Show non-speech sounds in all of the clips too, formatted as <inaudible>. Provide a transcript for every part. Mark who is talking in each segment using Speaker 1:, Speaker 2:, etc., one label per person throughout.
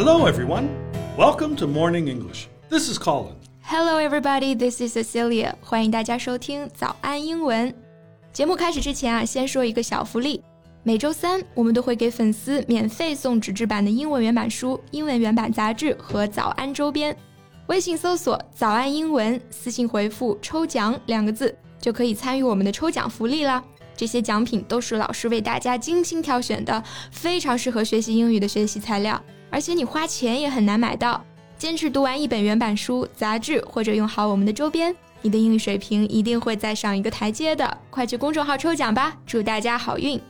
Speaker 1: Hello, everyone. Welcome to Morning English. This is Colin.
Speaker 2: Hello, everybody. This is Cecilia. 欢迎大家收听早安英文。节目开始之前啊，先说一个小福利。每周三，我们都会给粉丝免费送纸质版的英文原版书、英文原版杂志和早安周边。微信搜索“早安英文”，私信回复“抽奖”两个字，就可以参与我们的抽奖福利啦。这些奖品都是老师为大家精心挑选的，非常适合学习英语的学习材料， 而且你花钱也很难买到。坚持读完一本原版书、杂志，或者用好我们的周边，你的英语水平一定会再上一个台阶的。快去公众号抽奖吧，祝大家好运！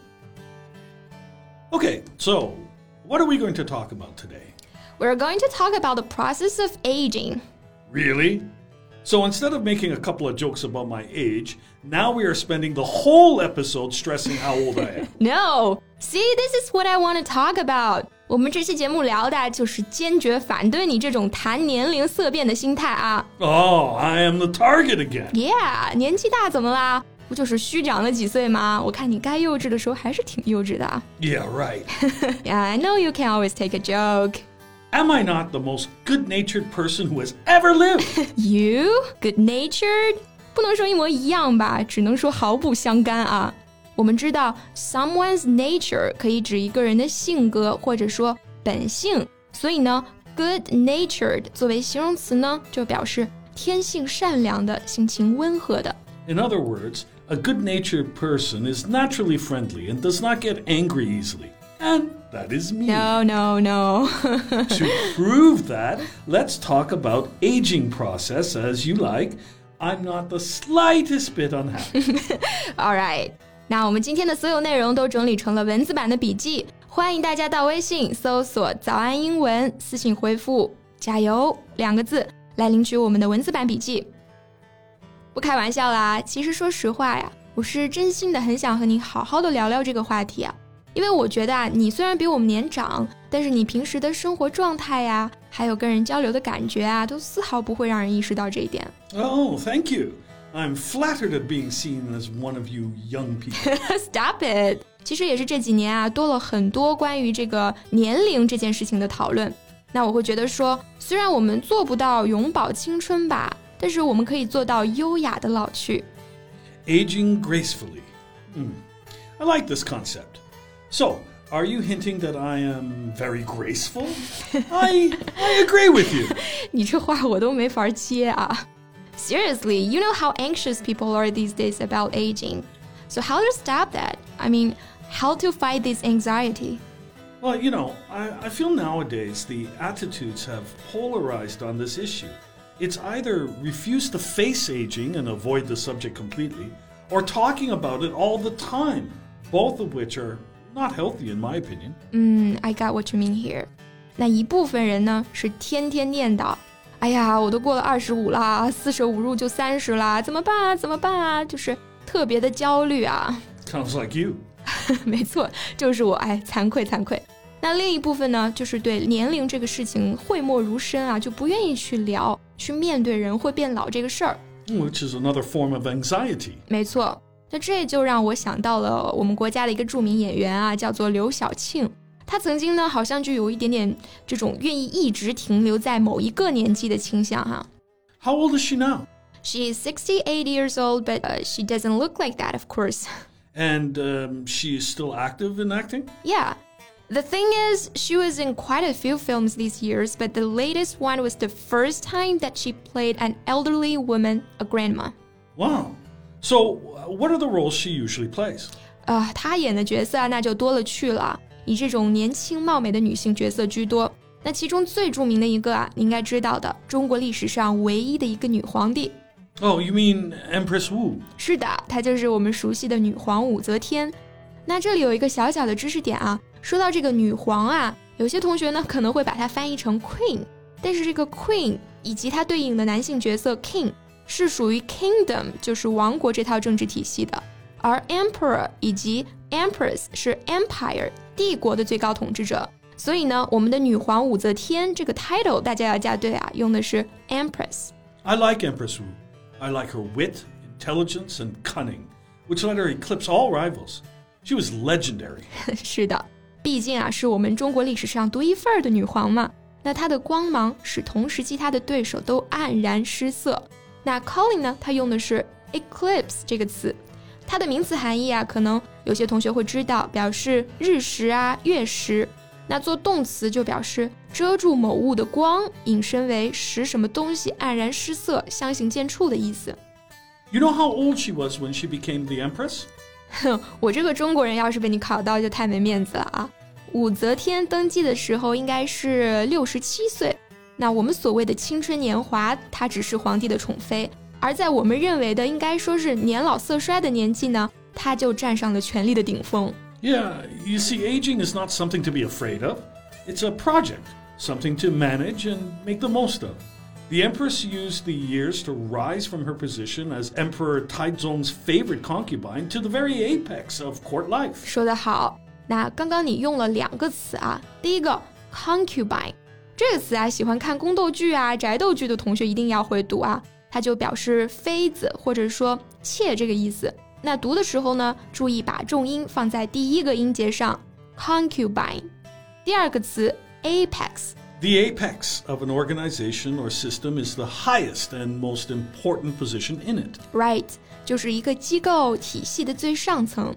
Speaker 1: Okay, so what are we going to talk about today?
Speaker 2: We're going to talk about the process of aging.
Speaker 1: Really? So instead of making a couple of jokes about my age, now we are spending the whole episode stressing how old I am. <laughs>
Speaker 2: No, see, this is what I want to talk about. 我们这期节目聊的就是坚决反对你这种谈年龄色变的心态啊。
Speaker 1: Oh, I am the target again.
Speaker 2: Yeah，年纪大怎么啦？不就是虚长了几岁吗？我看你该幼稚的时候还是挺幼稚的。
Speaker 1: Yeah, right.
Speaker 2: yeah, I know you can always take a joke.
Speaker 1: Am I not the most good natured person who has ever lived?
Speaker 2: you? Good natured? 不能说一模一样吧，只能说毫不相干啊。我们知道，someone's nature 可以指一个人的性格或者说本性，所以呢，good natured 作为形容词呢，就表示天性善良的、性情温和的。
Speaker 1: In other words, a good natured person is naturally friendly and does not get angry easily. And that is me.
Speaker 2: No, no, no. <laughs>
Speaker 1: to prove that, let's talk about aging process as you like. I'm not the slightest bit unhappy. <laughs>
Speaker 2: All right. 那我们今天的所有内容都整理成了文字版的笔记，欢迎大家到微信搜索“早安英文”，私信回复“加油”两个字来领取我们的文字版笔记。不开玩笑啦，其实说实话呀，我是真心的很想和你好好的聊聊这个话题啊，因为我觉得啊，你虽然比我们年长，但是你平时的生活状态呀，还有跟人交流的感觉啊，都丝毫不会让人意识到这一点。
Speaker 1: Oh, thank you. I'm flattered at being seen as one of you young people. <laughs>
Speaker 2: Stop it. 其实也是这几年啊，多了很多关于这个年龄这件事情的讨论。那我会觉得说，虽然我们做不到永葆青春吧。但是我们可以做到优雅的老去。
Speaker 1: Aging gracefully. Hmm. I like this concept. So, are you hinting that I am very graceful? <laughs> I I agree with you. <laughs>
Speaker 2: 你这话我都没法接啊。 Seriously, you know how anxious people are these days about aging. So how to stop that? I mean, how to fight this anxiety?
Speaker 1: Well, you know, I, I feel nowadays the attitudes have polarized on this issue. It's either refuse to face aging and avoid the subject completely, or talking about it all the time, both of which are not healthy in my opinion.
Speaker 2: Mm, I got what you mean here. 那一部分人呢是天天念叨， 哎呀，我都过了二十五啦，四舍五入就三十啦，怎么办啊？怎么办啊？就是特别的焦虑啊。
Speaker 1: Sounds like you. <laughs>
Speaker 2: 没错，就是我。哎，惭愧惭愧。那另一部分呢，就是对年龄这个事情讳莫如深啊，就不愿意去聊，去面对人会变老这个事儿。
Speaker 1: Which is another form of anxiety.
Speaker 2: 没错，那这就让我想到了我们国家的一个著名演员啊，叫做刘晓庆。她曾经呢，好像就有一点点这种愿意一直停留在某一个年纪的倾向哈。
Speaker 1: How old is she now?
Speaker 2: She is sixty-eight years old, but uh, she doesn't look like that, of course. <laughs>
Speaker 1: And um, she is still active in acting?
Speaker 2: Yeah. The thing is, she was in quite a few films these years, but the latest one was the first time that she played an elderly woman, a grandma.
Speaker 1: Wow. So, what are the roles she usually plays?
Speaker 2: 啊、uh,，她演的角色啊，那就多了去了， 以这种年轻貌美的女性角色居多。那其中最著名的一个啊，你应该知道的，中国历史上唯一的一个女皇帝。
Speaker 1: Oh, you mean Empress Wu?
Speaker 2: 是的，她就是我们熟悉的女皇武则天。那这里有一个小小的知识点啊，说到这个女皇啊，有些同学呢可能会把它翻译成 queen，但是这个 queen 以及它对应的男性角色 king 是属于 kingdom，就是王国这套政治体系的，而 emperor 以及 empress 是 empire 帝国的最高统治者。所以呢，我们的女皇武则天这个 title 大家要加对啊，用的是
Speaker 1: empress。I like Empress Wu. I like her wit, intelligence, and cunning, which let her eclipse all rivals. She was legendary. <laughs>
Speaker 2: 是的。毕竟啊，是我们中国历史上独一份儿的女皇嘛， 那它的光芒使同时期他的对手都黯然失色。那 calling 呢？它用的是 eclipse 这个词， 它的名词含义啊，可能有些同学会知道，表示日食啊、月食。那做动词就表示遮住某物的光，引申为使什么东西黯然失色、相形见绌的意思。
Speaker 1: You know how old she was when she became the empress?
Speaker 2: 哼，<laughs> 我这个中国人要是被你考到，就太没面子了啊！武则天登基的时候应该是六十七岁，那我们所谓的青春年华，她只是皇帝的宠妃；而在我们认为的应该说是年老色衰的年纪呢，她就站上了权力的顶峰。
Speaker 1: Yeah, you see, aging is not something to be afraid of. It's a project, something to manage and make the most of. The Empress used the years to rise from her position as Emperor Taizong's favorite concubine to the very apex of court life.
Speaker 2: 说得好。那刚刚你用了两个词啊，第一个 concubine 这个词啊，喜欢看宫斗剧啊、宅斗剧的同学一定要会读啊， 它就表示妃子或者说妾这个意思。那读的时候呢，注意把重音放在第一个音节上，concubine。第二个词 apex。
Speaker 1: The apex of an organization or system is the highest and most important position in it.
Speaker 2: Right，就是一个机构体系的最上层。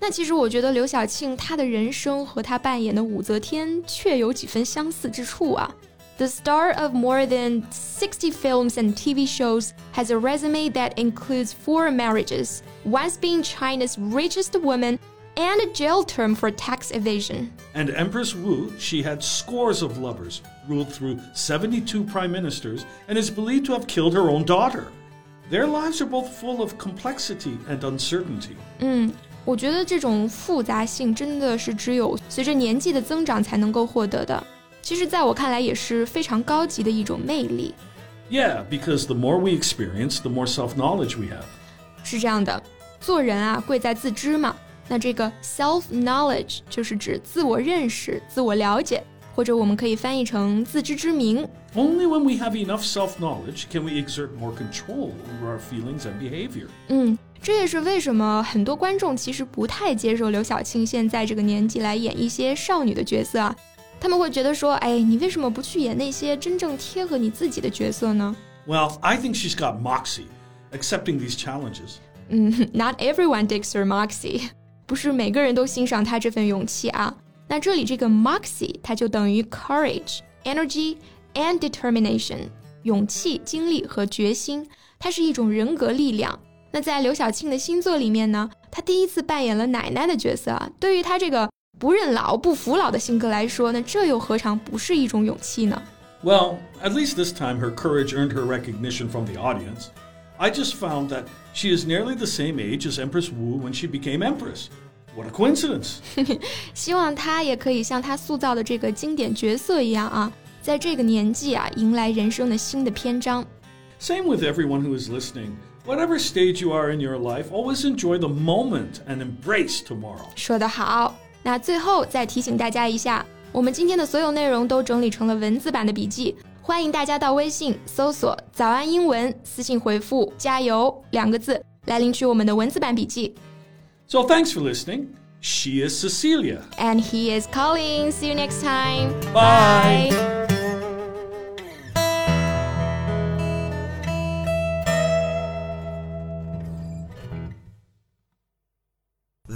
Speaker 2: 那其实我觉得刘晓庆她的人生和她扮演的武则天确有几分相似之处啊。The star of more than 60 films and TV shows has a resume that includes four marriages, once being China's richest woman and a jail term for tax evasion.
Speaker 1: And Empress Wu, she had scores of lovers, ruled through 72 prime ministers, and is believed to have killed her own daughter. Their lives are both full of complexity and uncertainty.
Speaker 2: 嗯，我觉得这种复杂性真的是只有随着年纪的增长才能够获得的。 其实，在我看来，也是非常高级的一种魅力。
Speaker 1: Yeah, because the more we experience, the more self-knowledge we have.
Speaker 2: 是这样的，做人啊，贵在自知嘛。那这个 self knowledge 就是指自我认识、自我了解，或者我们可以翻译成自知之明。
Speaker 1: Only when we have enough self knowledge can we exert more control over our feelings and behavior.
Speaker 2: 嗯。这也是为什么很多观众其实不太接受刘晓庆现在这个年纪来演一些少女的角色啊， 他们会觉得说，哎，你为什么不去演那些真正贴合你自己的角色呢？
Speaker 1: Well, I think she's got moxie, accepting these challenges.
Speaker 2: 嗯，<laughs> Not everyone digs her moxie，不是每个人都欣赏她这份勇气啊。那这里这个 moxie，它就等于 courage, energy and determination，勇气、精力和决心，它是一种人格力量。那在刘晓庆的新作里面呢，她第一次扮演了奶奶的角色啊。对于她这个 不认老、不服老的性格来说，那这又何尝不是一种勇气呢？
Speaker 1: Well, at least this time her courage earned her recognition from the audience. I just found that she is nearly the same age as Empress Wu when she became empress. What a coincidence! <laughs>
Speaker 2: 希望她也可以像她塑造的这个经典角色一样啊，在这个年纪啊，迎来人生的新的篇章。
Speaker 1: Same with everyone who is listening. Whatever stage you are in your life, always enjoy the moment and embrace tomorrow.
Speaker 2: 说得好。 那最后再提醒大家一下，我们今天的所有内容都整理成了文字版的笔记，欢迎大家到微信搜索“早安英文”，私信回复“加油”两个字来领取我们的文字版笔记。
Speaker 1: So thanks for listening. She is Cecilia.
Speaker 2: And he is Colin. See you next time.
Speaker 1: Bye.
Speaker 2: Bye.